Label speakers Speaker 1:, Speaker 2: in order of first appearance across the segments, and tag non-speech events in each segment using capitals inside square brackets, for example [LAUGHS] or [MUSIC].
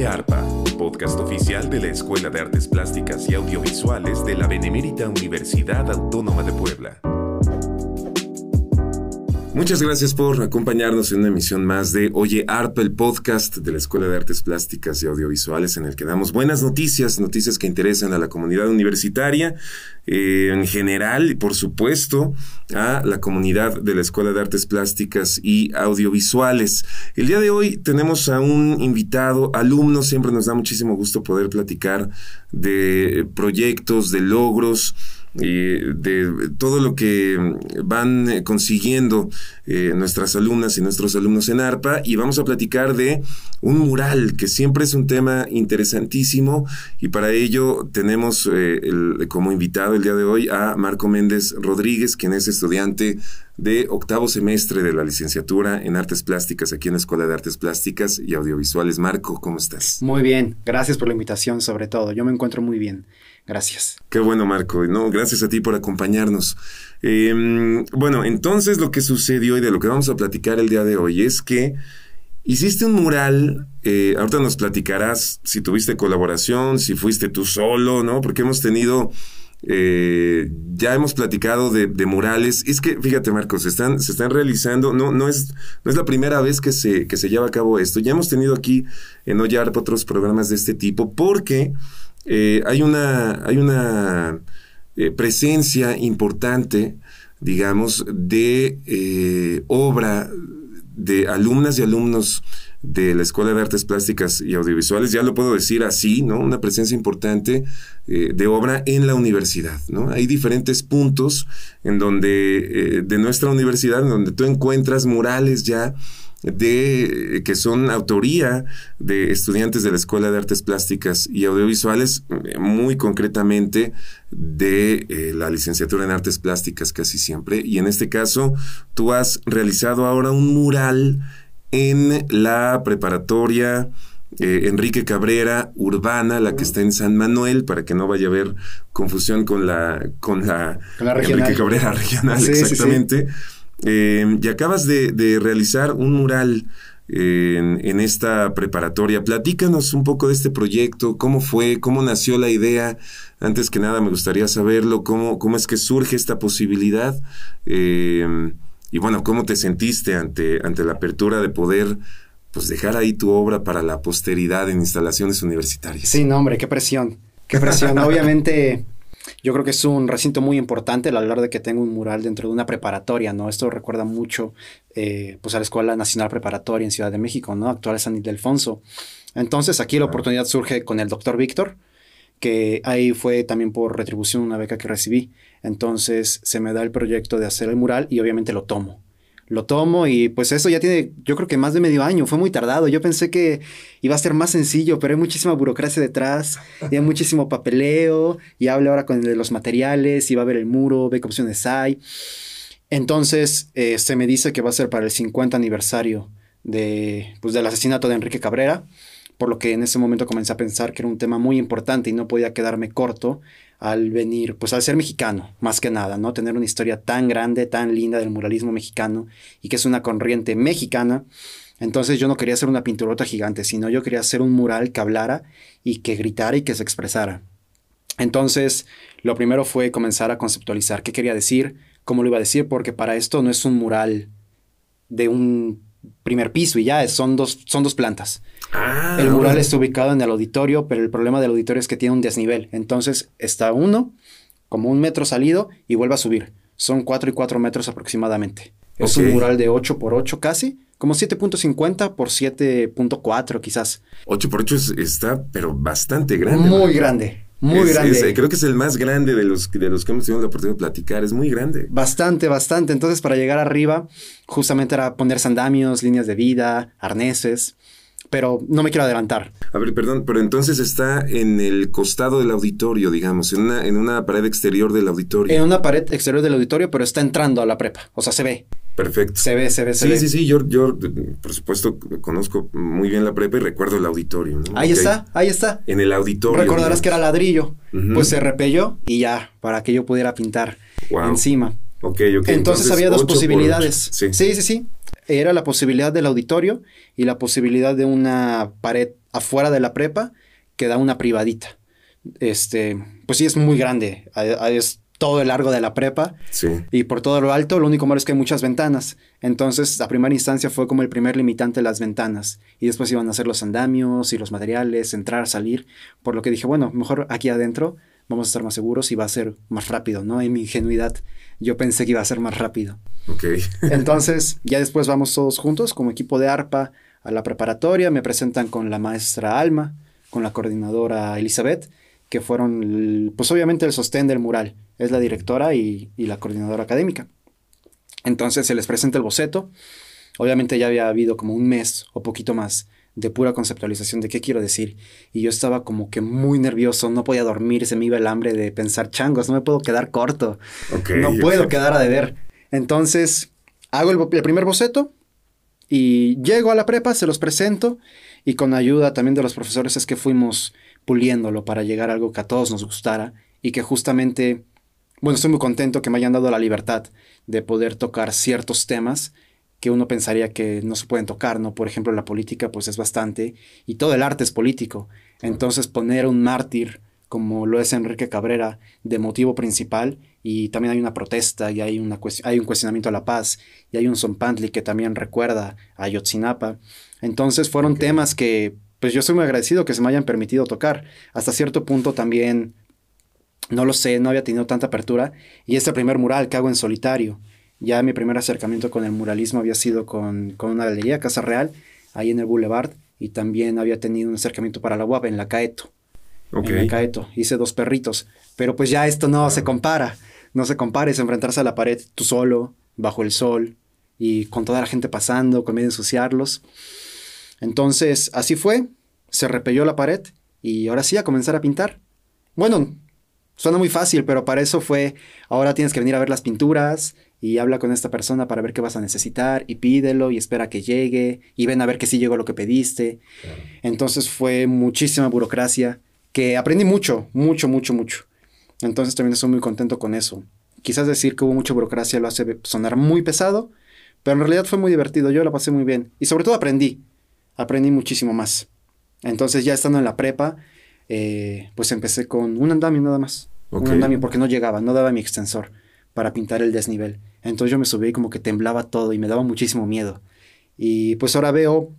Speaker 1: Arpa, podcast oficial de la Escuela de Artes Plásticas y Audiovisuales de la Benemérita Universidad Autónoma de Puebla. Muchas gracias por acompañarnos en una emisión más de Oye ARPA, el podcast de la Escuela de Artes Plásticas y Audiovisuales, en el que damos buenas noticias, noticias que interesan a la comunidad universitaria eh, en general y, por supuesto, a la comunidad de la Escuela de Artes Plásticas y Audiovisuales. El día de hoy tenemos a un invitado, alumno, siempre nos da muchísimo gusto poder platicar de proyectos, de logros de todo lo que van eh, consiguiendo eh, nuestras alumnas y nuestros alumnos en ARPA y vamos a platicar de un mural que siempre es un tema interesantísimo y para ello tenemos eh, como invitado el día de hoy a Marco Méndez Rodríguez, quien es estudiante de octavo semestre de la licenciatura en Artes Plásticas aquí en la Escuela de Artes Plásticas y Audiovisuales. Marco, ¿cómo estás?
Speaker 2: Muy bien, gracias por la invitación sobre todo, yo me encuentro muy bien. Gracias.
Speaker 1: Qué bueno, Marco. No, gracias a ti por acompañarnos. Em, bueno, entonces lo que sucedió y de lo que vamos a platicar el día de hoy es que hiciste un mural. Eh, ahorita nos platicarás si tuviste colaboración, si fuiste tú solo, ¿no? Porque hemos tenido. Eh, ya hemos platicado de, murales. Es que, fíjate, Marcos, se están, se están realizando, no, no, es, no es la primera vez que se, que se lleva a cabo esto. Ya hemos tenido aquí en Ollar otros programas de este tipo, porque eh, hay una, hay una eh, presencia importante, digamos, de eh, obra de alumnas y alumnos de la Escuela de Artes Plásticas y Audiovisuales, ya lo puedo decir así, ¿no? Una presencia importante de obra en la universidad, ¿no? Hay diferentes puntos en donde, de nuestra universidad, en donde tú encuentras murales ya de que son autoría de estudiantes de la Escuela de Artes Plásticas y Audiovisuales, muy concretamente de eh, la licenciatura en Artes Plásticas casi siempre. Y en este caso, tú has realizado ahora un mural en la preparatoria eh, Enrique Cabrera Urbana, la que está en San Manuel, para que no vaya a haber confusión con la, con la, Enrique Cabrera [LAUGHS] regional, exactamente. Eh, y acabas de, realizar un mural en, esta preparatoria. Platícanos un poco de este proyecto, cómo fue, cómo nació la idea. Antes que nada me gustaría saberlo, cómo, cómo es que surge esta posibilidad. Eh, y bueno, cómo te sentiste ante, ante la apertura de poder pues dejar ahí tu obra para la posteridad en instalaciones universitarias.
Speaker 2: Sí, no, hombre, qué presión. Qué presión. [LAUGHS] Obviamente yo creo que es un recinto muy importante al hablar de que tengo un mural dentro de una preparatoria, ¿no? Esto recuerda mucho eh, pues a la Escuela Nacional Preparatoria en Ciudad de México, ¿no? Actual San Ildefonso. Entonces aquí la oportunidad surge con el doctor Víctor, que ahí fue también por retribución una beca que recibí. Entonces se me da el proyecto de hacer el mural y obviamente lo tomo lo tomo y pues eso ya tiene, yo creo que más de medio año, fue muy tardado. Yo pensé que iba a ser más sencillo, pero hay muchísima burocracia detrás, y hay muchísimo papeleo, y habla ahora con los materiales, y va a ver el muro, ve qué opciones hay. Entonces eh, se me dice que va a ser para el 50 aniversario de, pues, del asesinato de Enrique Cabrera, por lo que en ese momento comencé a pensar que era un tema muy importante y no podía quedarme corto al venir, pues al ser mexicano, más que nada, ¿no? Tener una historia tan grande, tan linda del muralismo mexicano y que es una corriente mexicana. Entonces yo no quería hacer una pinturota gigante, sino yo quería hacer un mural que hablara y que gritara y que se expresara. Entonces, lo primero fue comenzar a conceptualizar qué quería decir, cómo lo iba a decir, porque para esto no es un mural de un primer piso y ya, son dos, son dos plantas. Ah, el mural está ubicado en el auditorio, pero el problema del auditorio es que tiene un desnivel. Entonces está uno, como un metro salido, y vuelve a subir. Son cuatro y cuatro metros aproximadamente. Es un mural de 8 por 8 casi, como 7.50 por 7.4 quizás.
Speaker 1: 8 por 8 está, pero bastante grande.
Speaker 2: Muy grande. Muy grande.
Speaker 1: creo que es el más grande de los, de los que hemos tenido la oportunidad de platicar. Es muy grande.
Speaker 2: Bastante, bastante. Entonces, para llegar arriba, justamente era poner sandamios, líneas de vida, arneses pero no me quiero adelantar.
Speaker 1: A ver, perdón, pero entonces está en el costado del auditorio, digamos, en una, en una pared exterior del auditorio.
Speaker 2: En una pared exterior del auditorio, pero está entrando a la prepa, o sea, se ve.
Speaker 1: Perfecto.
Speaker 2: Se ve, se ve, se
Speaker 1: sí,
Speaker 2: ve.
Speaker 1: Sí, sí, sí, yo, yo, por supuesto, conozco muy bien la prepa y recuerdo el auditorio. ¿no?
Speaker 2: Ahí está, ahí está.
Speaker 1: En el auditorio.
Speaker 2: Recordarás que era ladrillo, pues se repelló y ya, para que yo pudiera pintar encima.
Speaker 1: Ok, ok.
Speaker 2: Entonces, había dos posibilidades.
Speaker 1: Sí.
Speaker 2: sí, sí, sí. Era la posibilidad del auditorio y la posibilidad de una pared afuera de la prepa que da una privadita. Este, pues sí, es muy grande. a- a- Es todo el largo de la prepa.
Speaker 1: Sí.
Speaker 2: Y por todo lo alto, lo único malo es que hay muchas ventanas. Entonces, a primera instancia fue como el primer limitante las ventanas. Y después iban a ser los andamios y los materiales, entrar, salir. Por lo que dije, bueno, mejor aquí adentro vamos a estar más seguros y va a ser más rápido, ¿no? En mi ingenuidad, yo pensé que iba a ser más rápido.
Speaker 1: Ok. [LAUGHS]
Speaker 2: Entonces, ya después vamos todos juntos como equipo de ARPA a la preparatoria. Me presentan con la maestra Alma, con la coordinadora Elizabeth, que fueron, el- pues obviamente el sostén del mural. Es la directora y, y la coordinadora académica. Entonces se les presenta el boceto. Obviamente ya había habido como un mes o poquito más de pura conceptualización de qué quiero decir. Y yo estaba como que muy nervioso, no podía dormir, se me iba el hambre de pensar changos, no me puedo quedar corto.
Speaker 1: Ok,
Speaker 2: no puedo quedar a deber. Entonces, hago el, el primer boceto y llego a la prepa, se los presento y con ayuda también de los profesores es que fuimos puliéndolo para llegar a algo que a todos nos gustara y que justamente, bueno, estoy muy contento que me hayan dado la libertad de poder tocar ciertos temas que uno pensaría que no se pueden tocar, ¿no? Por ejemplo, la política pues es bastante y todo el arte es político. Entonces poner un mártir como lo es Enrique Cabrera de motivo principal y también hay una protesta y hay, una hay un cuestionamiento a la paz y hay un Zompantli que también recuerda a Ayotzinapa. Entonces fueron temas que pues yo soy muy agradecido que se me hayan permitido tocar. Hasta cierto punto también, no lo sé, no había tenido tanta apertura y este primer mural que hago en solitario. Ya mi primer acercamiento con el muralismo había sido con, con una galería, Casa Real, ahí en el Boulevard, y también había tenido un acercamiento para la UAP en la Caeto. En la Caeto. Hice dos perritos. Pero pues ya esto no se compara. No se compara. Es enfrentarse a la pared tú solo, bajo el sol, y con toda la gente pasando, con miedo de ensuciarlos. Entonces, así fue. Se repelló la pared y ahora sí a comenzar a pintar. Bueno, suena muy fácil, pero para eso fue, ahora tienes que venir a ver las pinturas y habla con esta persona para ver qué vas a necesitar y pídelo y espera que llegue y ven a ver que sí llegó lo que pediste. Entonces fue muchísima burocracia que aprendí mucho, mucho, mucho, mucho. Entonces también estoy muy contento con eso. Quizás decir que hubo mucha burocracia lo hace sonar muy pesado, pero en realidad fue muy divertido, yo la pasé muy bien y sobre todo aprendí, aprendí muchísimo más. Entonces ya estando en la prepa, eh, pues empecé con un andamio nada más. Un andamio porque no llegaba, no daba mi extensor para pintar el desnivel. Entonces yo me subí y como que temblaba todo y me daba muchísimo miedo. Y pues ahora veo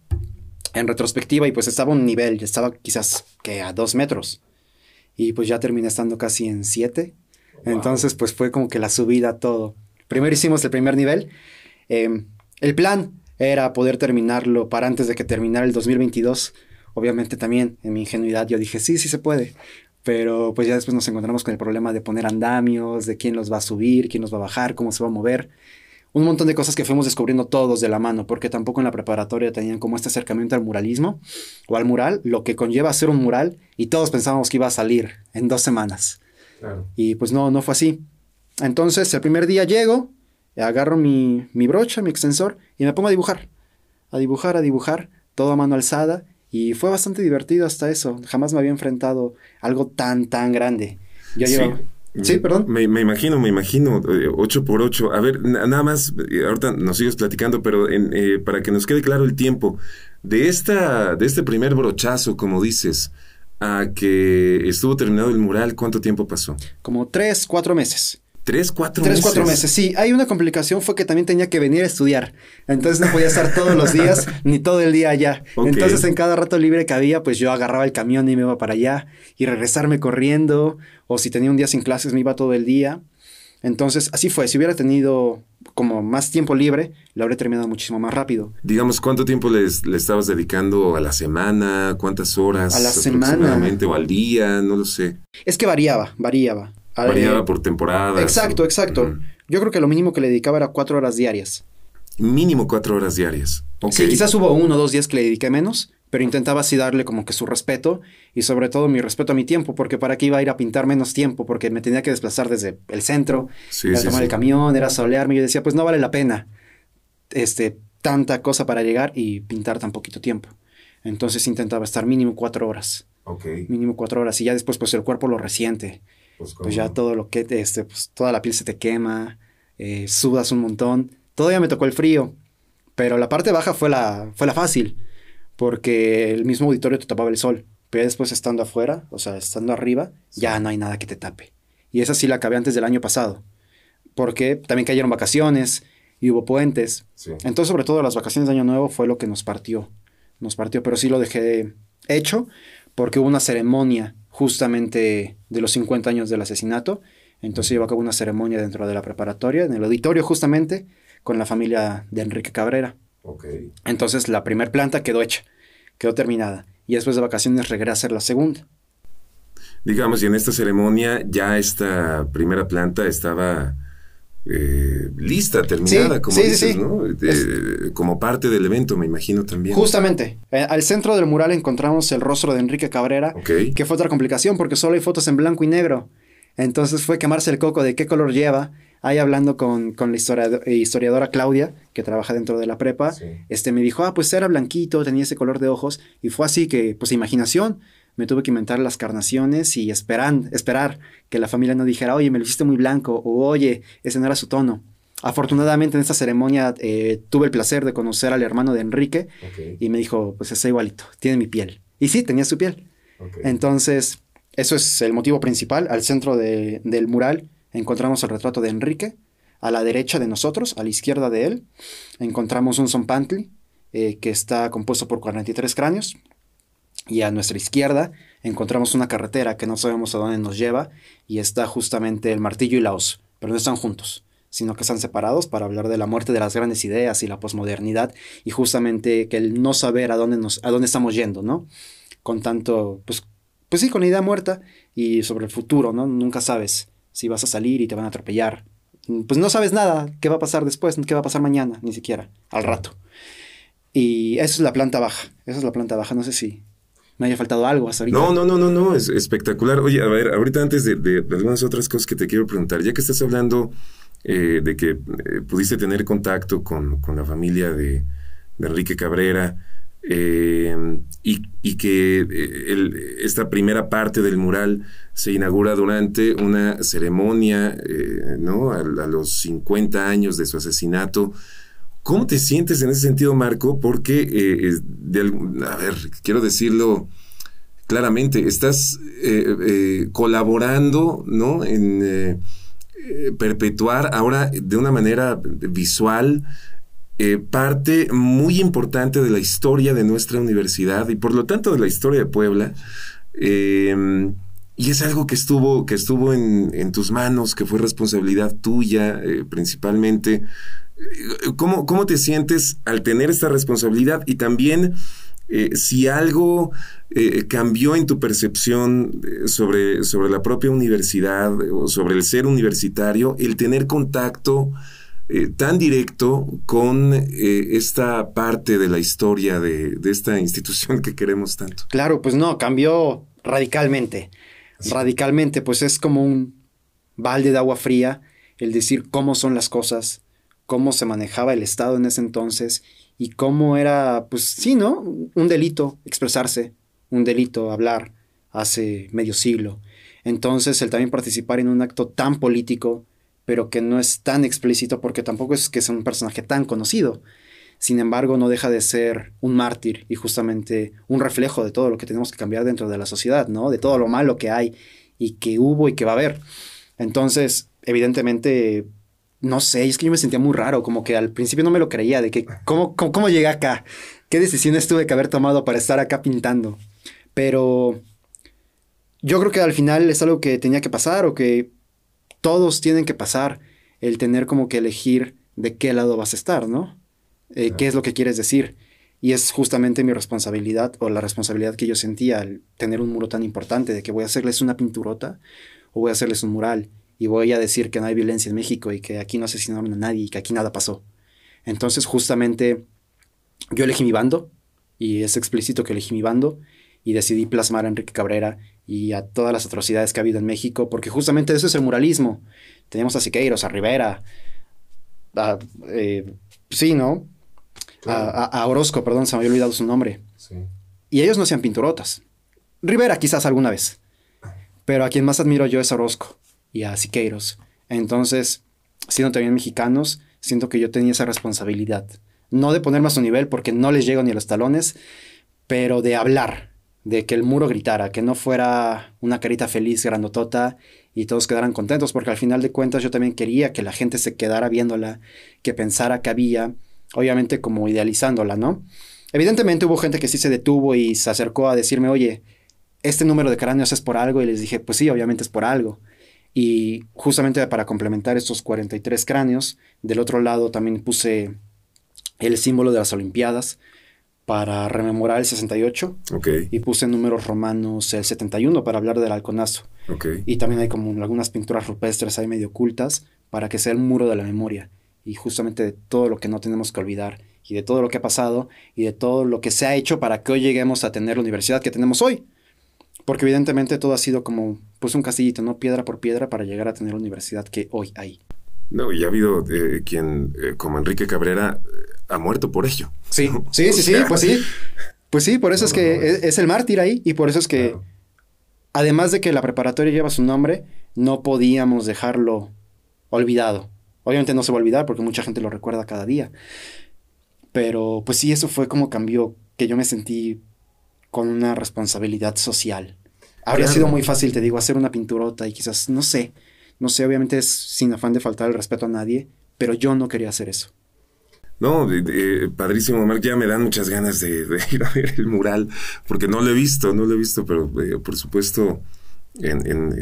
Speaker 2: en retrospectiva y pues estaba a un nivel, estaba quizás que a dos metros. Y pues ya terminé estando casi en siete. Entonces pues fue como que la subida todo. Primero hicimos el primer nivel. Eh, el plan era poder terminarlo para antes de que terminara el 2022. Obviamente también en mi ingenuidad yo dije, sí, sí se puede. Pero pues ya después nos encontramos con el problema de poner andamios, de quién los va a subir, quién los va a bajar, cómo se va a mover. Un montón de cosas que fuimos descubriendo todos de la mano, porque tampoco en la preparatoria tenían como este acercamiento al muralismo o al mural, lo que conlleva hacer un mural, y todos pensábamos que iba a salir en dos semanas.
Speaker 1: Claro.
Speaker 2: Y pues no, no fue así. Entonces el primer día llego, agarro mi, mi brocha, mi extensor, y me pongo a dibujar. A dibujar, a dibujar, todo a mano alzada. Y fue bastante divertido hasta eso. Jamás me había enfrentado a algo tan, tan grande. Yo
Speaker 1: Sí.
Speaker 2: llevaba- Sí, perdón.
Speaker 1: Me, me imagino, me imagino, eh, ocho por ocho. A ver, na- nada más, eh, ahorita nos sigues platicando, pero en, eh, para que nos quede claro el tiempo, de, esta, de este primer brochazo, como dices, a que estuvo terminado el mural, ¿cuánto tiempo pasó?
Speaker 2: Como tres, cuatro meses.
Speaker 1: ¿Tres, cuatro
Speaker 2: Tres,
Speaker 1: meses?
Speaker 2: cuatro meses, sí. Hay una complicación, fue que también tenía que venir a estudiar. Entonces no podía estar todos los días, [LAUGHS] ni todo el día allá. Entonces en cada rato libre que había, pues yo agarraba el camión y me iba para allá. Y regresarme corriendo. O si tenía un día sin clases, me iba todo el día. Entonces así fue. Si hubiera tenido como más tiempo libre, lo habría terminado muchísimo más rápido.
Speaker 1: Digamos, ¿cuánto tiempo le estabas dedicando a la semana? ¿Cuántas horas?
Speaker 2: A la semana.
Speaker 1: O al día, no lo sé.
Speaker 2: Es que variaba, variaba. A-
Speaker 1: Variaba
Speaker 2: eh,
Speaker 1: por temporadas.
Speaker 2: Exacto, exacto. Yo creo que lo mínimo que le dedicaba era cuatro horas diarias.
Speaker 1: Mínimo cuatro horas diarias. Ok.
Speaker 2: Sí, quizás hubo uno o dos días que le dediqué menos, pero intentaba así darle como que su respeto y sobre todo mi respeto a mi tiempo, porque para qué iba a ir a pintar menos tiempo, porque me tenía que desplazar desde el centro,
Speaker 1: Sí,
Speaker 2: era
Speaker 1: sí,
Speaker 2: tomar
Speaker 1: sí.
Speaker 2: el camión, era solearme, y yo decía, pues no vale la pena este, tanta cosa para llegar y pintar tan poquito tiempo. Entonces intentaba estar mínimo cuatro horas,
Speaker 1: Ok.
Speaker 2: mínimo cuatro horas, y ya después pues el cuerpo lo resiente,
Speaker 1: Pues,
Speaker 2: pues ya todo lo que, este, pues toda la piel se te quema, eh, sudas un montón. Todavía me tocó el frío, pero la parte baja fue la, fue la fácil, porque el mismo auditorio te tapaba el sol, pero después estando afuera, o sea, estando arriba, ya no hay nada que te tape. Y esa sí la acabé antes del año pasado, porque también cayeron vacaciones y hubo puentes. Entonces, sobre todo las vacaciones de Año Nuevo fue lo que nos partió, nos partió, pero sí lo dejé hecho porque hubo una ceremonia justamente de los 50 años del asesinato. Entonces llevó a cabo una ceremonia dentro de la preparatoria, en el auditorio justamente, con la familia de Enrique Cabrera. Entonces la primera planta quedó hecha, quedó terminada. Y después de vacaciones regresé a hacer la segunda.
Speaker 1: Digamos, y en esta ceremonia ya esta primera planta estaba eh, lista, terminada, como dices, ¿no? como parte del evento, me imagino también.
Speaker 2: Justamente. Eh, al centro del mural encontramos el rostro de Enrique Cabrera, que fue otra complicación porque solo hay fotos en blanco y negro. Entonces fue quemarse el coco de qué color lleva. Ahí hablando con, la eh, historiadora Claudia, que trabaja dentro de la prepa, este me dijo, ah, pues era blanquito, tenía ese color de ojos. Y fue así que, pues imaginación, me tuve que inventar las carnaciones y esperan, esperar que la familia no dijera, oye, me lo hiciste muy blanco, o oye, ese no era su tono. Afortunadamente en esta ceremonia eh, tuve el placer de conocer al hermano de Enrique y me dijo, pues está igualito, tiene mi piel. Y sí, tenía su piel. Entonces, eso es el motivo principal. Al centro del mural encontramos el retrato de Enrique. A la derecha de nosotros, a la izquierda de él, encontramos un zompantli eh, que está compuesto por 43 cráneos y a nuestra izquierda encontramos una carretera que no sabemos a dónde nos lleva y está justamente el martillo y la hoz, pero no están juntos, sino que están separados para hablar de la muerte de las grandes ideas y la posmodernidad y justamente que el no saber a dónde nos a dónde estamos yendo, ¿no? Con tanto pues pues sí, con la idea muerta y sobre el futuro, ¿no? Nunca sabes si vas a salir y te van a atropellar. Pues no sabes nada, qué va a pasar después, qué va a pasar mañana, ni siquiera, al rato. Y esa es la planta baja, esa es la planta baja, no sé si me haya faltado algo hasta ahorita.
Speaker 1: No, no, no, no, no, es espectacular. Oye, a ver, ahorita antes de, algunas otras cosas que te quiero preguntar, ya que estás hablando eh, de que eh, pudiste tener contacto con, la familia de, Enrique Cabrera eh, y, que esta primera parte del mural se inaugura durante una ceremonia, ¿no? A, los 50 años de su asesinato. ¿Cómo te sientes en ese sentido, Marco? Porque, eh, a ver, quiero decirlo claramente, estás eh, eh, colaborando, ¿no? En perpetuar ahora de una manera visual parte muy importante de la historia de nuestra universidad y por lo tanto de la historia de Puebla. y es algo que estuvo, que estuvo en, tus manos, que fue responsabilidad tuya principalmente. ¿Cómo, ¿Cómo te sientes al tener esta responsabilidad? Y también eh, si algo eh, cambió en tu percepción eh, sobre, sobre la propia universidad o sobre el ser universitario, el tener contacto tan directo con esta parte de la historia de, esta [LAUGHS] institución que queremos tanto.
Speaker 2: Claro, pues no, cambió radicalmente. Radicalmente, pues es como un balde de agua fría el decir cómo son las cosas, cómo se manejaba el Estado en ese entonces y cómo era, pues sí, ¿no? Un delito expresarse, un delito hablar hace medio siglo. Entonces, el también participar en un acto tan político, pero que no es tan explícito porque tampoco es que sea un personaje tan conocido. Sin embargo, no deja de ser un mártir y justamente un reflejo de todo lo que tenemos que cambiar dentro de la sociedad, ¿no? De todo lo malo que hay y que hubo y que va a haber. Entonces, evidentemente, no sé, es que yo me sentía muy raro, como que al principio no me lo creía, de que cómo, cómo, llegué acá, qué decisiones tuve que haber tomado para estar acá pintando. Pero yo creo que al final es algo que tenía que pasar o que todos tienen que pasar, el tener como que elegir de qué lado vas a estar, ¿no? Eh, ¿Qué es lo que quieres decir? Y es justamente mi responsabilidad o la responsabilidad que yo sentía al tener un muro tan importante de que voy a hacerles una pinturota o voy a hacerles un mural y voy a decir que no hay violencia en México y que aquí no asesinaron a nadie y que aquí nada pasó. Entonces justamente yo elegí mi bando y es explícito que elegí mi bando y decidí plasmar a Enrique Cabrera y a todas las atrocidades que ha habido en México, porque justamente eso es el muralismo. Tenemos a Siqueiros, a Rivera, a, eh, sí, ¿no? A, Orozco, perdón, se me había olvidado su nombre. Y ellos no hacían pinturotas. Rivera quizás alguna vez. Pero a quien más admiro yo es Orozco y a Siqueiros. Entonces, siendo también mexicanos, siento que yo tenía esa responsabilidad. No de ponerme a su nivel porque no les llego ni a los talones, pero de hablar, de que el muro gritara, que no fuera una carita feliz, grandotota y todos quedaran contentos, porque al final de cuentas yo también quería que la gente se quedara viéndola, que pensara que había, obviamente como idealizándola, ¿no? Evidentemente hubo gente que sí se detuvo y se acercó a decirme, oye, este número de cráneos es por algo, y les dije, pues sí, obviamente es por algo. Y justamente para complementar estos 43 cráneos, del otro lado también puse el símbolo de las Olimpiadas para rememorar el 68. Y puse números romanos el 71 para hablar del halconazo. Y también hay como algunas pinturas rupestres ahí medio ocultas para que sea el muro de la memoria. Y justamente de todo lo que no tenemos que olvidar y de todo lo que ha pasado y de todo lo que se ha hecho para que hoy lleguemos a tener la universidad que tenemos hoy. Porque evidentemente todo ha sido como pues un castillito, ¿no? Piedra por piedra para llegar a tener la universidad que hoy hay.
Speaker 1: No, y ha habido eh, quien, eh, como Enrique Cabrera, eh, ha muerto por ello.
Speaker 2: Sí, [LAUGHS] sí, sí, sí, pues sí. Pues sí, por eso es que es, el mártir ahí y por eso es que, además de que la preparatoria lleva su nombre, no podíamos dejarlo olvidado. Obviamente no se va a olvidar porque mucha gente lo recuerda cada día. Pero pues sí, eso fue como cambió, que yo me sentí con una responsabilidad social. Habría sido muy fácil, te digo, hacer una pinturota y quizás, no sé, no sé, obviamente es sin afán de faltar el respeto a nadie, pero yo no quería hacer eso.
Speaker 1: No, padrísimo, Mark. Ya me dan muchas ganas de, [LAUGHS] ir a ver el mural, porque no lo he visto, no lo he visto, pero eh, por supuesto, en,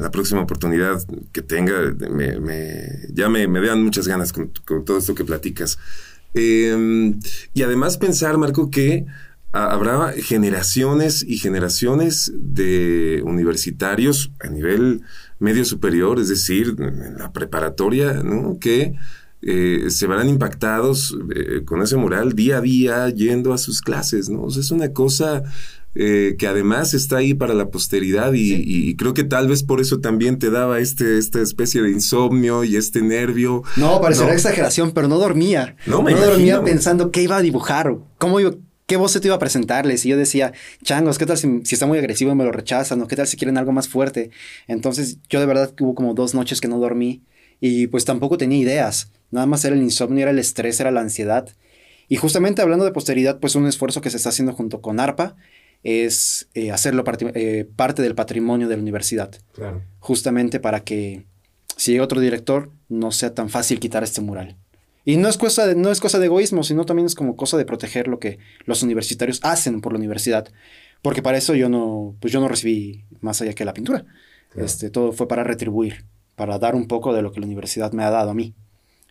Speaker 1: la próxima oportunidad que tenga, me, ya me, dan muchas ganas con, todo esto que platicas. Em, y además pensar, Marco, que habrá generaciones y generaciones de universitarios a nivel medio superior, es decir, en la preparatoria, ¿no? Que eh, se verán impactados eh, con ese mural día a día yendo a sus clases, ¿no? es una cosa eh, que además está ahí para la posteridad y, creo que tal vez por eso también te daba este, esta especie de insomnio y este nervio.
Speaker 2: No, parecerá exageración, pero no dormía. No, me no dormía pensando qué iba a dibujar, cómo iba, qué voz se te iba a presentarles. Y yo decía, changos, ¿qué tal si, si, está muy agresivo me lo rechazan? ¿O qué tal si quieren algo más fuerte? Entonces yo de verdad hubo como dos noches que no dormí y pues tampoco tenía ideas. Nada más era el insomnio, era el estrés, era la ansiedad. Y justamente hablando de posteridad, pues un esfuerzo que se está haciendo junto con ARPA es eh, hacerlo eh, parte del patrimonio de la universidad. Claro. Justamente para que si hay otro director no sea tan fácil quitar este mural. Y no es, cosa de, no es cosa de egoísmo, sino también es como cosa de proteger lo que los universitarios hacen por la universidad. Porque para eso yo no, pues yo no recibí más allá que la pintura. Este, todo fue para retribuir, para dar un poco de lo que la universidad me ha dado a mí.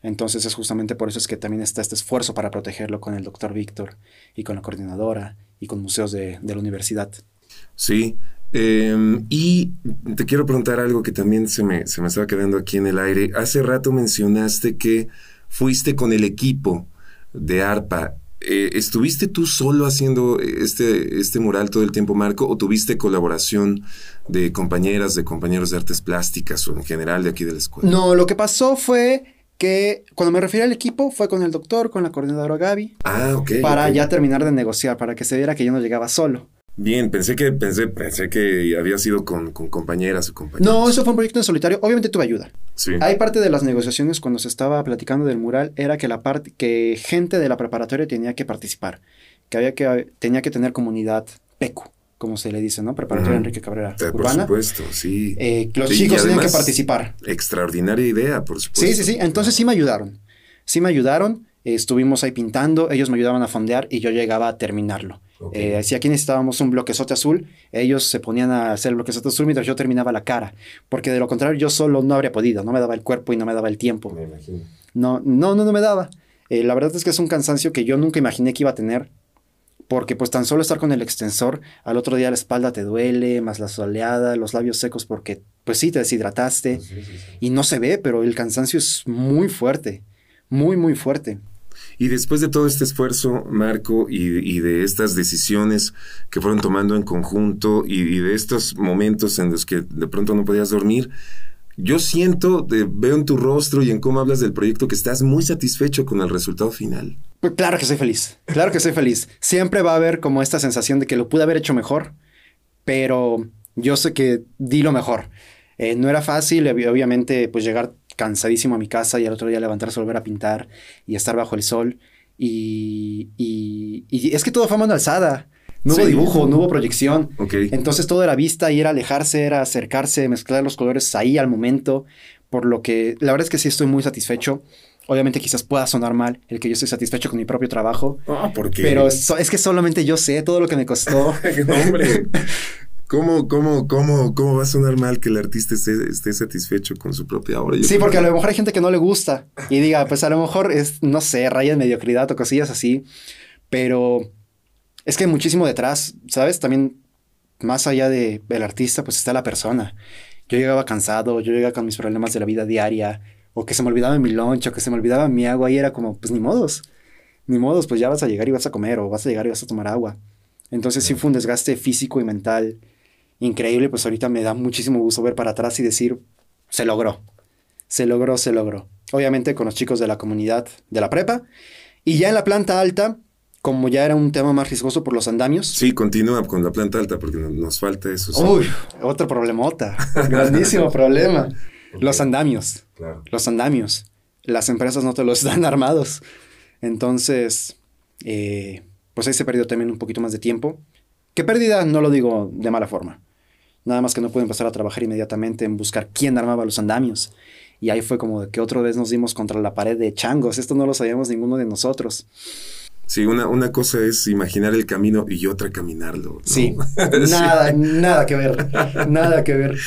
Speaker 2: Entonces es justamente por eso es que también está este esfuerzo para protegerlo con el doctor Víctor y con la coordinadora y con museos de, la universidad.
Speaker 1: Sí, em, y te quiero preguntar algo que también se me, se me estaba quedando aquí en el aire. Hace rato mencionaste que fuiste con el equipo de ARPA. Eh, ¿Estuviste tú solo haciendo este, este mural todo el tiempo, Marco, o tuviste colaboración de compañeras, de compañeros de artes plásticas o en general de aquí de la escuela?
Speaker 2: No, lo que pasó fue que cuando me refiero al equipo fue con el doctor, con la coordinadora Gaby.
Speaker 1: Ah, ok.
Speaker 2: Para ya terminar de negociar, para que se viera que yo no llegaba solo.
Speaker 1: Bien, pensé que, pensé, pensé que había sido con, compañeras o compañeros.
Speaker 2: No, eso fue un proyecto en solitario. Obviamente tuve ayuda. Sí. Hay parte de las negociaciones cuando se estaba platicando del mural, era que la parte, que gente de la preparatoria tenía que participar, que había que, tenía que tener comunidad PECU como se le dice, ¿no? Preparatoria Enrique Cabrera.
Speaker 1: por supuesto, sí.
Speaker 2: Eh, los chicos tienen que participar.
Speaker 1: Extraordinaria idea, por supuesto.
Speaker 2: Sí, sí, sí. Entonces sí me ayudaron. Sí me ayudaron. estuvimos ahí pintando, ellos me ayudaban a fondear y yo llegaba a terminarlo. Eh, si aquí necesitábamos un bloquezote azul, ellos se ponían a hacer el bloquezote azul mientras yo terminaba la cara. Porque de lo contrario, yo solo no habría podido. No me daba el cuerpo y no me daba el tiempo.
Speaker 1: Me imagino.
Speaker 2: No, no, no, no me daba. Eh, la verdad es que es un cansancio que yo nunca imaginé que iba a tener porque pues tan solo estar con el extensor, al otro día la espalda te duele, más la soleada, los labios secos porque pues sí te deshidrataste y no se ve, pero el cansancio es muy fuerte, muy, muy fuerte.
Speaker 1: Y después de todo este esfuerzo, Marco, y, de estas decisiones que fueron tomando en conjunto y, de estos momentos en los que de pronto no podías dormir, yo siento, veo en tu rostro y en cómo hablas del proyecto que estás muy satisfecho con el resultado final.
Speaker 2: Pues claro que soy feliz, claro que soy feliz. Siempre va a haber como esta sensación de que lo pude haber hecho mejor, pero yo sé que di lo mejor. Eh, no era fácil, obviamente, pues llegar cansadísimo a mi casa y al otro día levantarse, volver a pintar y estar bajo el sol. Y, y, y es que todo fue mano alzada. No hubo dibujo, no hubo proyección.
Speaker 1: Ok.
Speaker 2: Entonces todo era vista y era alejarse, era acercarse, mezclar los colores ahí al momento. Por lo que la verdad es que sí estoy muy satisfecho. Obviamente quizás pueda sonar mal el que yo estoy satisfecho con mi propio trabajo.
Speaker 1: Ah, ¿por qué?
Speaker 2: Pero es, es que solamente yo sé todo lo que me costó. [LAUGHS]
Speaker 1: No, hombre. [LAUGHS] ¿Cómo, cómo, cómo, ¿Cómo va a sonar mal que el artista esté, esté satisfecho con su propia obra? Yo
Speaker 2: Sí, porque a lo mejor hay gente que no le gusta y diga, pues a lo mejor es, no sé, raya en mediocridad o cosillas así, pero es que hay muchísimo detrás, ¿sabes? También más allá de, del artista, pues está la persona. Yo llegaba cansado, yo llegaba con mis problemas de la vida diaria, o que se me olvidaba mi lunch, o que se me olvidaba mi agua, y era como, pues ni modos, ni modos, pues ya vas a llegar y vas a comer, o vas a llegar y vas a tomar agua. Entonces sí fue un desgaste físico y mental increíble, pues ahorita me da muchísimo gusto ver para atrás y decir, se logró, se logró, se logró. Obviamente con los chicos de la comunidad de la prepa. Y ya en la planta alta, como ya era un tema más riesgoso por los andamios.
Speaker 1: Sí, continúa con la planta alta porque no- nos falta eso. sí.
Speaker 2: Uy, otro problemota. [LAUGHS] Grandísimo problema. Los andamios.
Speaker 1: Claro.
Speaker 2: Los andamios. Las empresas no te los [LAUGHS] dan armados. Entonces, eh, pues ahí se perdió también un poquito más de tiempo. ¿Qué pérdida? No lo digo de mala forma. Nada más que no pude empezar a trabajar inmediatamente en buscar quién armaba los andamios. Y ahí fue como de que otra vez nos dimos contra la pared de changos. Esto no lo sabíamos ninguno de nosotros.
Speaker 1: Sí, una, una cosa es imaginar el camino y otra caminarlo. ¿no?
Speaker 2: Sí, [LAUGHS] nada, nada que ver, nada que ver.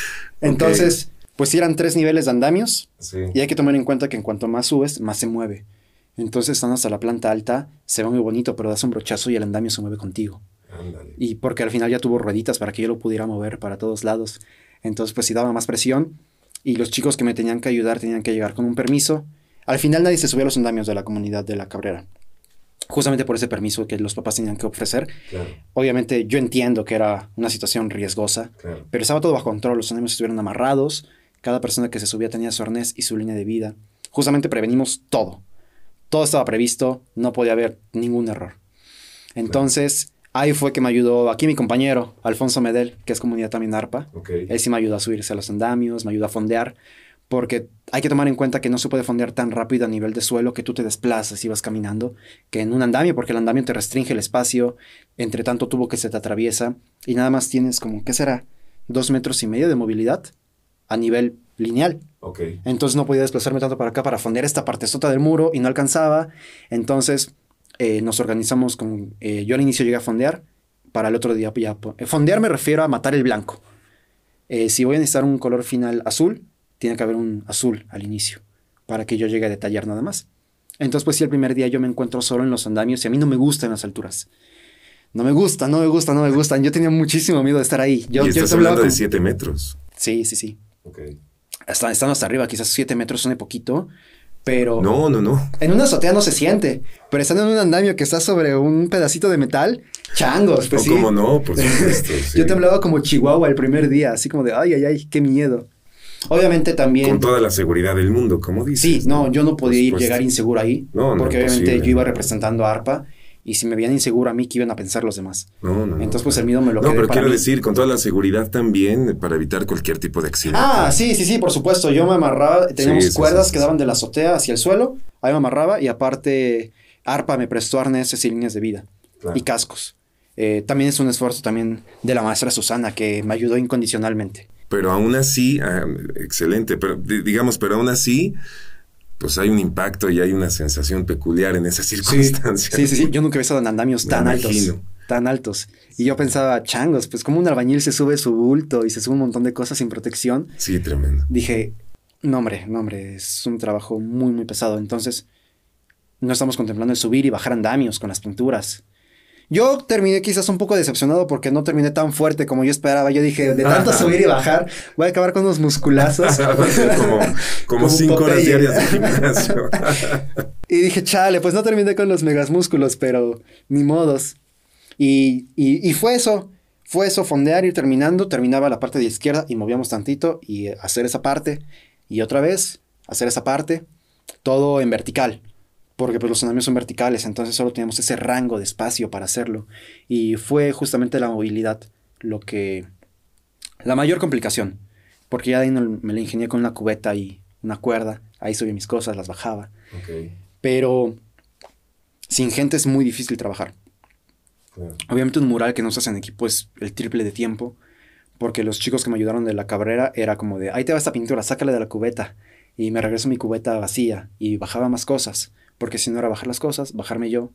Speaker 2: Entonces, pues sí eran tres niveles de andamios
Speaker 1: Sí.
Speaker 2: y hay que tomar en cuenta que en cuanto más subes, más se mueve. Entonces, estando hasta la planta alta, se ve muy bonito, pero das un brochazo y el andamio se mueve contigo.
Speaker 1: Ándale.
Speaker 2: Y porque al final ya tuvo rueditas para que yo lo pudiera mover para todos lados. Entonces, pues sí daba más presión y los chicos que me tenían que ayudar tenían que llegar con un permiso. Al final nadie se subía a los andamios de la comunidad de la Cabrera. Justamente por ese permiso que los papás tenían que ofrecer.
Speaker 1: Claro,
Speaker 2: Obviamente yo entiendo que era una situación riesgosa,
Speaker 1: claro.
Speaker 2: pero estaba todo bajo control, los andamios estuvieron amarrados, cada persona que se subía tenía su arnés y su línea de vida. Justamente prevenimos todo. Todo estaba previsto, no podía haber ningún error. Entonces, ahí fue que me ayudó aquí mi compañero, Alfonso Medel, que es comunidad también ARPA.
Speaker 1: Ok.
Speaker 2: Él sí me ayudó a subirse a los andamios, me ayudó a fondear, porque hay que tomar en cuenta que no se puede fondear tan rápido a nivel de suelo que tú te desplazas y vas caminando, que en un andamio, porque el andamio te restringe el espacio, entre tanto tubo que se te atraviesa, y nada más tienes como, ¿qué será? Dos metros y medio de movilidad a nivel lineal.
Speaker 1: Ok.
Speaker 2: Entonces no podía desplazarme tanto para acá para fondear esta parte sota del muro y no alcanzaba. Entonces eh, nos organizamos con... eh, yo al inicio llegué a fondear, para el otro día ya... eh, fondear me refiero a matar el blanco. Eh, si voy a necesitar un color final azul, tiene que haber un azul al inicio, para que yo llegue a detallar nada más. Entonces pues sí, el primer día yo me encuentro solo en los andamios y a mí no me gustan las alturas. No me gusta, no me gusta, no me gustan. Yo tenía muchísimo miedo de estar ahí. Yo,
Speaker 1: y
Speaker 2: yo
Speaker 1: estás
Speaker 2: hablaba
Speaker 1: hablando de
Speaker 2: como-
Speaker 1: 7 metros.
Speaker 2: Sí, sí, sí.
Speaker 1: Ok.
Speaker 2: Hasta, estando hasta arriba, quizás 7 metros suene poquito, pero
Speaker 1: No, no, no.
Speaker 2: en una azotea no se siente, pero estando en un andamio que está sobre un pedacito de metal, changos, pues
Speaker 1: o
Speaker 2: sí.
Speaker 1: cómo no, por [LAUGHS] supuesto. sí.
Speaker 2: Yo te hablaba como Chihuahua el primer día, así como de, ay, ay, ay, qué miedo. Obviamente también...
Speaker 1: Con toda la seguridad del mundo, como dices.
Speaker 2: Sí, no, yo no podía ir, llegar inseguro ahí,
Speaker 1: No, no,
Speaker 2: porque obviamente yo iba representando a ARPA, y si me veían inseguro a mí, ¿qué iban a pensar los demás?
Speaker 1: No, no, no.
Speaker 2: Entonces, pues el miedo me lo
Speaker 1: No,
Speaker 2: quedé
Speaker 1: pero
Speaker 2: para
Speaker 1: quiero
Speaker 2: mí.
Speaker 1: decir, con toda la seguridad también, eh, para evitar cualquier tipo de accidente.
Speaker 2: Ah, sí, sí, sí, por supuesto. Yo me amarraba, teníamos
Speaker 1: Sí, sí,
Speaker 2: cuerdas
Speaker 1: sí,
Speaker 2: que daban de la azotea hacia el suelo, ahí me amarraba y aparte ARPA me prestó arneses y líneas de vida
Speaker 1: Claro.
Speaker 2: y cascos. Eh, también es un esfuerzo también de la maestra Susana que me ayudó incondicionalmente.
Speaker 1: Pero aún así, ah, excelente, pero di- digamos, pero aún así, pues hay un impacto y hay una sensación peculiar en esas circunstancias.
Speaker 2: Sí, sí, sí. Yo nunca había estado en andamios
Speaker 1: Me
Speaker 2: tan altos.
Speaker 1: imagino.
Speaker 2: Tan altos. Y yo pensaba, changos, pues como un albañil se sube su bulto y se sube un montón de cosas sin protección.
Speaker 1: Sí, tremendo.
Speaker 2: dije, no hombre, no hombre, es un trabajo muy, muy pesado. Entonces, no estamos contemplando el subir y bajar andamios con las pinturas. Yo terminé quizás un poco decepcionado porque no terminé tan fuerte como yo esperaba. Yo dije, de tanto subir y bajar, voy a acabar con unos musculazos. [LAUGHS]
Speaker 1: como, como [LAUGHS]
Speaker 2: Como
Speaker 1: cinco horas diarias de gimnasio. [LAUGHS]
Speaker 2: y dije, chale, pues no terminé con los megas músculos, pero ni modos. Y, y, y fue eso, fue eso, fondear, ir terminando, terminaba la parte de izquierda y movíamos tantito y hacer esa parte y otra vez hacer esa parte, todo en vertical, porque pues los andamios son verticales, entonces solo teníamos ese rango de espacio para hacerlo y fue justamente la movilidad lo que, la mayor complicación, porque ya de ahí no- me la ingenié con una cubeta y una cuerda, ahí subí mis cosas, las bajaba. Pero sin gente es muy difícil trabajar. Obviamente un mural que no se hace en equipo es el triple de tiempo, porque los chicos que me ayudaron de la cabrera era como de, ahí te va esta pintura, sácale de la cubeta. Y me regreso mi cubeta vacía y bajaba más cosas, porque si no era bajar las cosas, bajarme yo,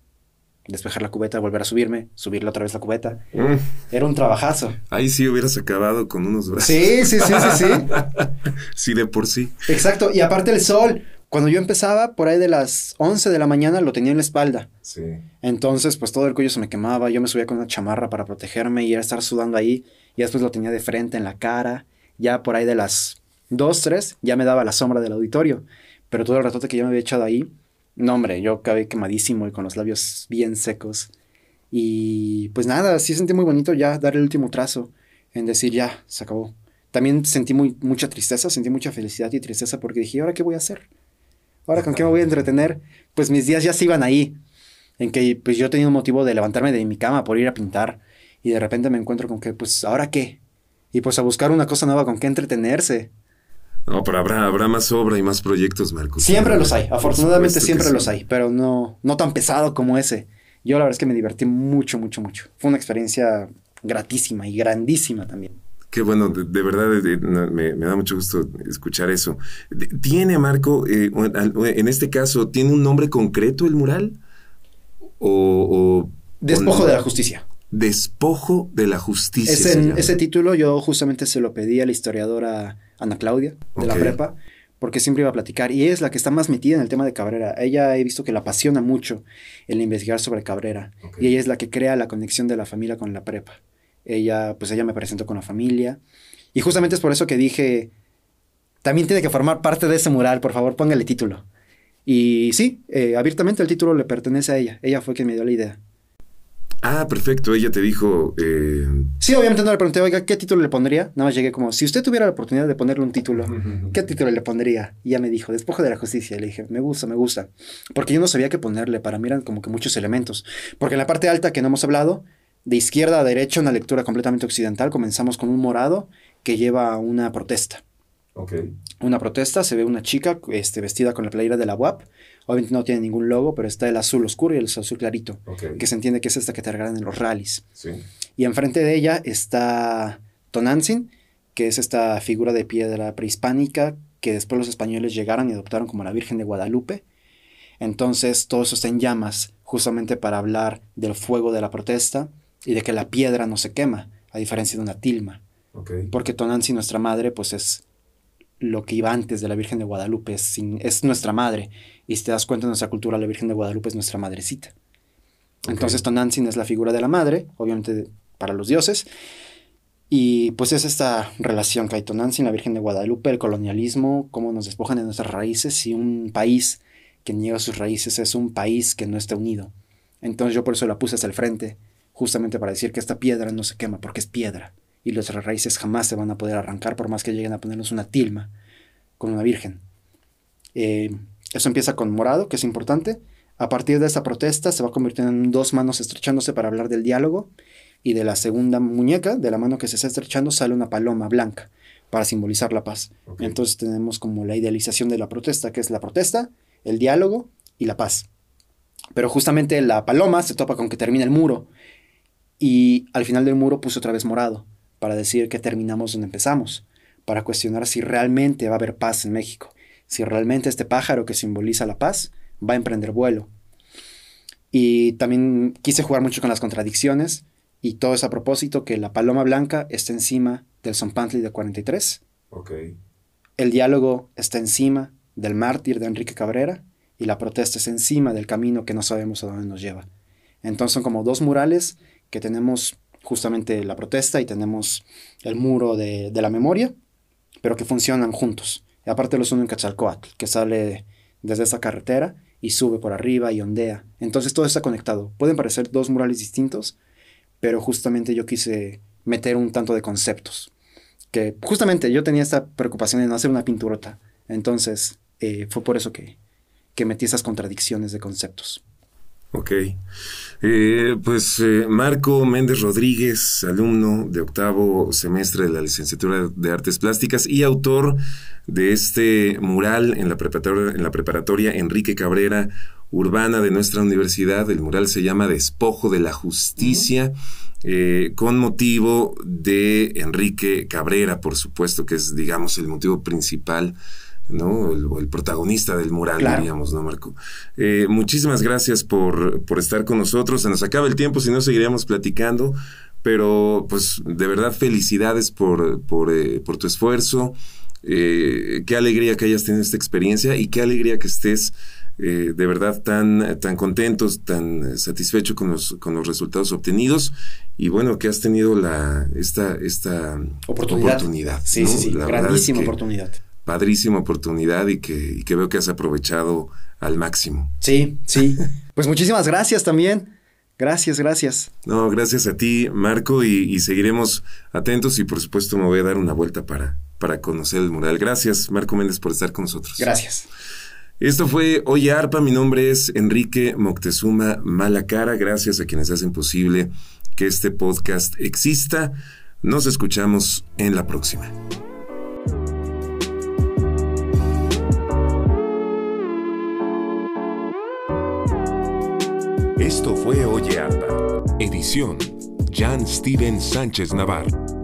Speaker 2: despejar la cubeta, volver a subirme, subirle otra vez la cubeta. Mm. Era un trabajazo.
Speaker 1: Ahí sí hubieras acabado con unos brazos.
Speaker 2: Sí, sí, sí, sí, sí. [LAUGHS]
Speaker 1: sí, de por sí.
Speaker 2: Exacto. Y aparte el sol. Cuando yo empezaba, por ahí de las 11 de la mañana, lo tenía en la espalda. Sí. Entonces, pues todo el cuello se me quemaba. Yo me subía con una chamarra para protegerme y era estar sudando ahí. Y después lo tenía de frente en la cara. Ya por ahí de las 2, 3, ya me daba la sombra del auditorio. Pero todo el ratote que yo me había echado ahí, no, hombre, yo acabé quemadísimo y con los labios bien secos. Y pues nada, sí sentí muy bonito ya dar el último trazo en decir ya, se acabó. También sentí muy, mucha tristeza, sentí mucha felicidad y tristeza porque dije, ¿ahora qué voy a hacer? ¿Ahora con qué me voy a entretener? Pues mis días ya se iban ahí, en que pues yo tenía un motivo de levantarme de mi cama por ir a pintar y de repente me encuentro con que, pues, ¿ahora qué? Y pues a buscar una cosa nueva con qué entretenerse.
Speaker 1: No, pero habrá, habrá más obra y más proyectos, Marcos.
Speaker 2: Siempre los hay, afortunadamente siempre los hay, pero no, no tan pesado como ese. Yo la verdad es que me divertí mucho, mucho, mucho. Fue una experiencia gratísima y grandísima también.
Speaker 1: Qué bueno, de, verdad me, da mucho gusto escuchar eso. ¿Tiene, Marco, eh, en este caso, ¿tiene un nombre concreto el mural? ¿O,
Speaker 2: Despojo de la justicia.
Speaker 1: Despojo de la justicia.
Speaker 2: Ese, ese título yo justamente se lo pedí a la historiadora Ana Claudia, de la prepa, porque siempre iba a platicar. Y es la que está más metida en el tema de Cabrera. Ella he visto que la apasiona mucho el investigar sobre Cabrera. Y ella es la que crea la conexión de la familia con la prepa. Ella, pues ella me presentó con la familia. Y justamente es por eso que dije, también tiene que formar parte de ese mural, por favor, póngale título. Y sí, eh, abiertamente el título le pertenece a ella. Ella fue quien me dio la idea.
Speaker 1: Ah, perfecto. Ella te dijo. Eh...
Speaker 2: Sí, obviamente no le pregunté, oiga, ¿qué título le pondría? Nada más llegué como, si usted tuviera la oportunidad de ponerle un título, ¿qué título le pondría? Y ella me dijo, Despojo de la Justicia. le dije, me gusta, me gusta. Porque yo no sabía qué ponerle. Para mí eran como que muchos elementos. Porque en la parte alta que no hemos hablado, de izquierda a derecha, una lectura completamente occidental, comenzamos con un morado que lleva una protesta. Okay. Una protesta, se ve una chica este, vestida con la playera de la UAP Obviamente no tiene ningún logo, pero está el azul oscuro y el azul clarito, que se entiende que es esta que te regalan en los rallies. Y enfrente de ella está Tonantzin, que es esta figura de piedra prehispánica que después los españoles llegaron y adoptaron como la Virgen de Guadalupe. Entonces todo eso está en llamas, justamente para hablar del fuego de la protesta y de que la piedra no se quema, a diferencia de una tilma. Porque Tonantzin, nuestra madre, pues es lo que iba antes de la Virgen de Guadalupe, es, es nuestra madre. Y si te das cuenta, en nuestra cultura la Virgen de Guadalupe es nuestra madrecita. Entonces Tonantzin es la figura de la madre, obviamente para los dioses. Y pues es esta relación que hay Tonantzin, la Virgen de Guadalupe, el colonialismo, cómo nos despojan de nuestras raíces y un país que niega sus raíces es un país que no está unido. Entonces yo por eso la puse hasta el frente, justamente para decir que esta piedra no se quema, porque es piedra y las raíces jamás se van a poder arrancar por más que lleguen a ponernos una tilma con una virgen. Eh, eso empieza con morado, que es importante. A partir de esa protesta se va convirtiendo en dos manos estrechándose para hablar del diálogo y de la segunda muñeca, de la mano que se está estrechando, sale una paloma blanca para simbolizar la paz. Entonces tenemos como la idealización de la protesta, que es la protesta, el diálogo y la paz. Pero justamente la paloma se topa con que termina el muro y al final del muro puso otra vez morado para decir que terminamos donde empezamos, para cuestionar si realmente va a haber paz en México, si realmente este pájaro que simboliza la paz va a emprender vuelo. Y también quise jugar mucho con las contradicciones y todo es a propósito que la paloma blanca está encima del Zompantli de 43. Okay. El diálogo está encima del mártir de Enrique Cabrera y la protesta es encima del camino que no sabemos a dónde nos lleva. Entonces son como dos murales que tenemos justamente la protesta y tenemos el muro de, la memoria, pero que funcionan juntos. Y aparte los uno en Quetzalcoatl, que sale desde esa carretera y sube por arriba y ondea. Entonces todo está conectado. Pueden parecer dos murales distintos, pero justamente yo quise meter un tanto de conceptos. Que justamente yo tenía esta preocupación de no hacer una pinturota. Entonces eh, fue por eso que metí esas contradicciones de conceptos.
Speaker 1: Ok. Eh, pues eh, Marco Méndez Rodríguez, alumno de octavo semestre de la licenciatura de Artes Plásticas y autor de este mural en la preparatoria, en la preparatoria Enrique Cabrera Urbana de nuestra universidad. El mural se llama Despojo de la Justicia. Eh, con motivo de Enrique Cabrera, por supuesto, que es, digamos, el motivo principal ¿no? El, el, protagonista del mural, diríamos, ¿no, Marco? Eh, muchísimas gracias por, por estar con nosotros. Se nos acaba el tiempo, si no seguiríamos platicando. Pero, pues, de verdad, felicidades por, por, eh, por tu esfuerzo. Eh, qué alegría que hayas tenido esta experiencia y qué alegría que estés eh, de verdad tan, tan contentos, tan satisfechos con los, con los resultados obtenidos y bueno, que has tenido la, esta, esta
Speaker 2: oportunidad.
Speaker 1: oportunidad
Speaker 2: sí, sí, sí, grandísima oportunidad
Speaker 1: padrísima oportunidad y que, y que, veo que has aprovechado al máximo.
Speaker 2: Sí, sí. [LAUGHS] Pues muchísimas gracias también. Gracias, gracias.
Speaker 1: No, gracias a ti, Marco, y, y, seguiremos atentos y por supuesto me voy a dar una vuelta para, para conocer el mural. Gracias, Marco Méndez, por estar con nosotros.
Speaker 2: Gracias.
Speaker 1: Esto fue Oye Arpa, mi nombre es Enrique Moctezuma Malacara. Gracias a quienes hacen posible que este podcast exista. Nos escuchamos en la próxima.
Speaker 3: Esto fue Oye Arpa. Edición Jan Steven Sánchez Navarro.